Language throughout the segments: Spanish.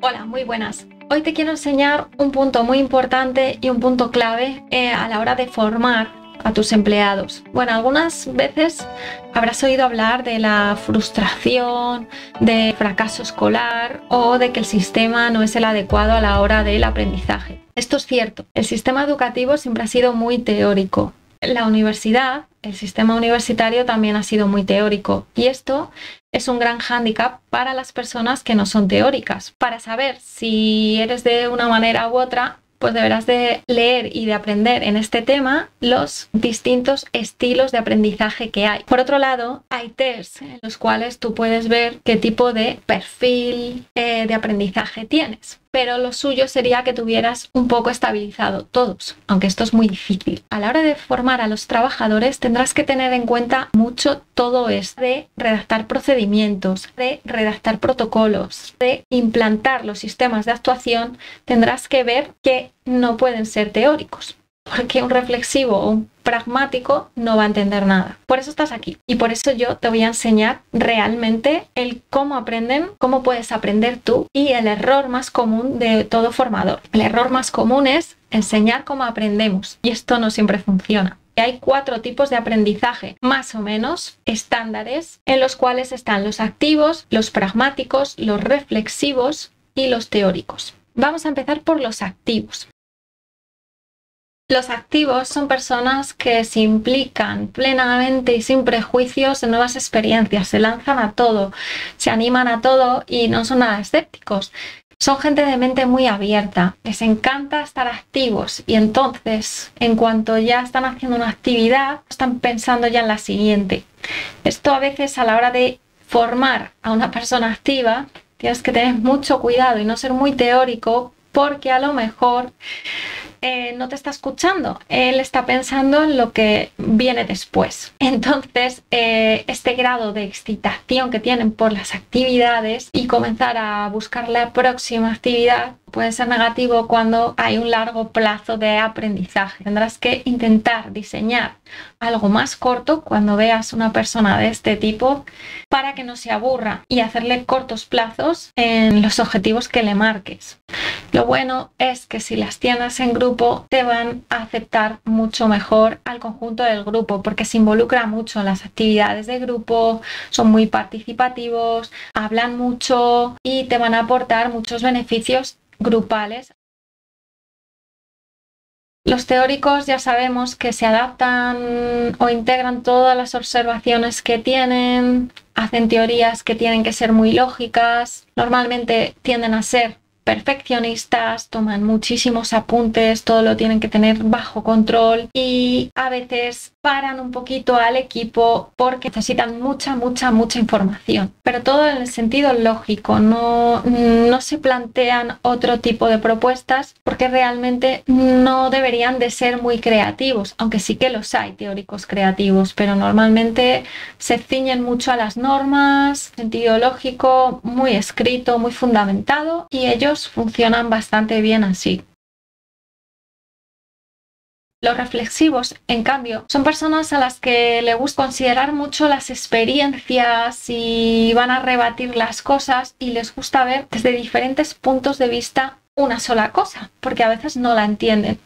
Hola, muy buenas. Hoy te quiero enseñar un punto muy importante y un punto clave eh, a la hora de formar a tus empleados. Bueno, algunas veces habrás oído hablar de la frustración, de fracaso escolar o de que el sistema no es el adecuado a la hora del aprendizaje. Esto es cierto, el sistema educativo siempre ha sido muy teórico. La universidad, el sistema universitario también ha sido muy teórico y esto es un gran hándicap para las personas que no son teóricas. Para saber si eres de una manera u otra, pues deberás de leer y de aprender en este tema los distintos estilos de aprendizaje que hay. Por otro lado, hay tests en los cuales tú puedes ver qué tipo de perfil eh, de aprendizaje tienes pero lo suyo sería que tuvieras un poco estabilizado todos, aunque esto es muy difícil. A la hora de formar a los trabajadores tendrás que tener en cuenta mucho todo esto de redactar procedimientos, de redactar protocolos, de implantar los sistemas de actuación, tendrás que ver que no pueden ser teóricos porque un reflexivo o un pragmático no va a entender nada. Por eso estás aquí y por eso yo te voy a enseñar realmente el cómo aprenden, cómo puedes aprender tú y el error más común de todo formador. El error más común es enseñar cómo aprendemos y esto no siempre funciona. Hay cuatro tipos de aprendizaje más o menos estándares en los cuales están los activos, los pragmáticos, los reflexivos y los teóricos. Vamos a empezar por los activos. Los activos son personas que se implican plenamente y sin prejuicios en nuevas experiencias, se lanzan a todo, se animan a todo y no son nada escépticos. Son gente de mente muy abierta, les encanta estar activos y entonces en cuanto ya están haciendo una actividad, están pensando ya en la siguiente. Esto a veces a la hora de formar a una persona activa, tienes que tener mucho cuidado y no ser muy teórico porque a lo mejor eh, no te está escuchando, él está pensando en lo que viene después. Entonces, eh, este grado de excitación que tienen por las actividades y comenzar a buscar la próxima actividad puede ser negativo cuando hay un largo plazo de aprendizaje. Tendrás que intentar diseñar algo más corto cuando veas una persona de este tipo para que no se aburra y hacerle cortos plazos en los objetivos que le marques. Lo bueno es que si las tienes en grupo te van a aceptar mucho mejor al conjunto del grupo porque se involucra mucho en las actividades de grupo, son muy participativos, hablan mucho y te van a aportar muchos beneficios grupales. Los teóricos ya sabemos que se adaptan o integran todas las observaciones que tienen, hacen teorías que tienen que ser muy lógicas, normalmente tienden a ser perfeccionistas, toman muchísimos apuntes, todo lo tienen que tener bajo control y a veces paran un poquito al equipo porque necesitan mucha, mucha, mucha información. Pero todo en el sentido lógico, no, no se plantean otro tipo de propuestas porque realmente no deberían de ser muy creativos, aunque sí que los hay teóricos creativos, pero normalmente se ciñen mucho a las normas, sentido lógico, muy escrito, muy fundamentado y ellos funcionan bastante bien así. Los reflexivos, en cambio, son personas a las que le gusta considerar mucho las experiencias y van a rebatir las cosas y les gusta ver desde diferentes puntos de vista una sola cosa, porque a veces no la entienden.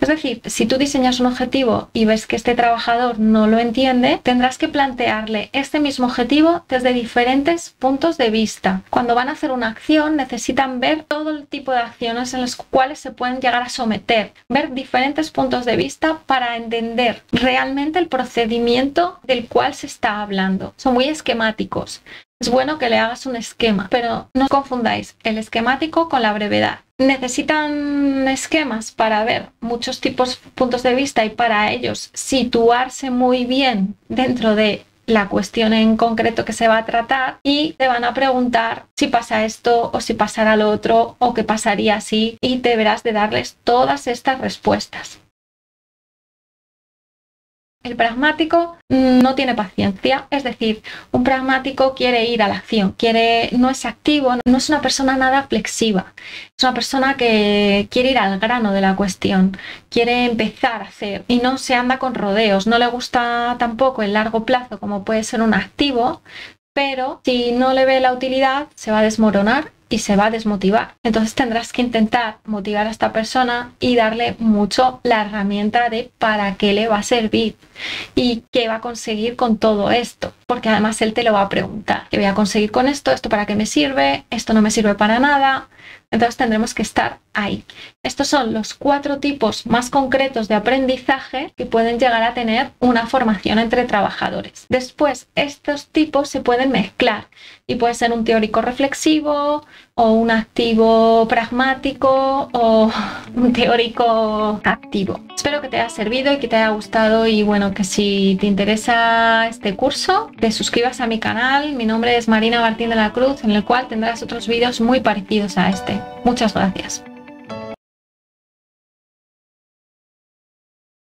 Es decir, si tú diseñas un objetivo y ves que este trabajador no lo entiende, tendrás que plantearle este mismo objetivo desde diferentes puntos de vista. Cuando van a hacer una acción, necesitan ver todo el tipo de acciones en las cuales se pueden llegar a someter, ver diferentes puntos de vista para entender realmente el procedimiento del cual se está hablando. Son muy esquemáticos. Es bueno que le hagas un esquema, pero no confundáis el esquemático con la brevedad. Necesitan esquemas para ver muchos tipos, puntos de vista y para ellos situarse muy bien dentro de la cuestión en concreto que se va a tratar y te van a preguntar si pasa esto o si pasará lo otro o qué pasaría así y deberás de darles todas estas respuestas. El pragmático no tiene paciencia, es decir, un pragmático quiere ir a la acción, quiere, no es activo, no es una persona nada flexiva, es una persona que quiere ir al grano de la cuestión, quiere empezar a hacer y no se anda con rodeos, no le gusta tampoco el largo plazo como puede ser un activo, pero si no le ve la utilidad se va a desmoronar y se va a desmotivar. Entonces tendrás que intentar motivar a esta persona y darle mucho la herramienta de para qué le va a servir y qué va a conseguir con todo esto. Porque además él te lo va a preguntar. ¿Qué voy a conseguir con esto? ¿Esto para qué me sirve? ¿Esto no me sirve para nada? Entonces tendremos que estar ahí. Estos son los cuatro tipos más concretos de aprendizaje que pueden llegar a tener una formación entre trabajadores. Después, estos tipos se pueden mezclar y puede ser un teórico reflexivo o un activo pragmático o un teórico activo. Espero que te haya servido y que te haya gustado y bueno, que si te interesa este curso, te suscribas a mi canal. Mi nombre es Marina Martín de la Cruz, en el cual tendrás otros vídeos muy parecidos a este. Muchas gracias.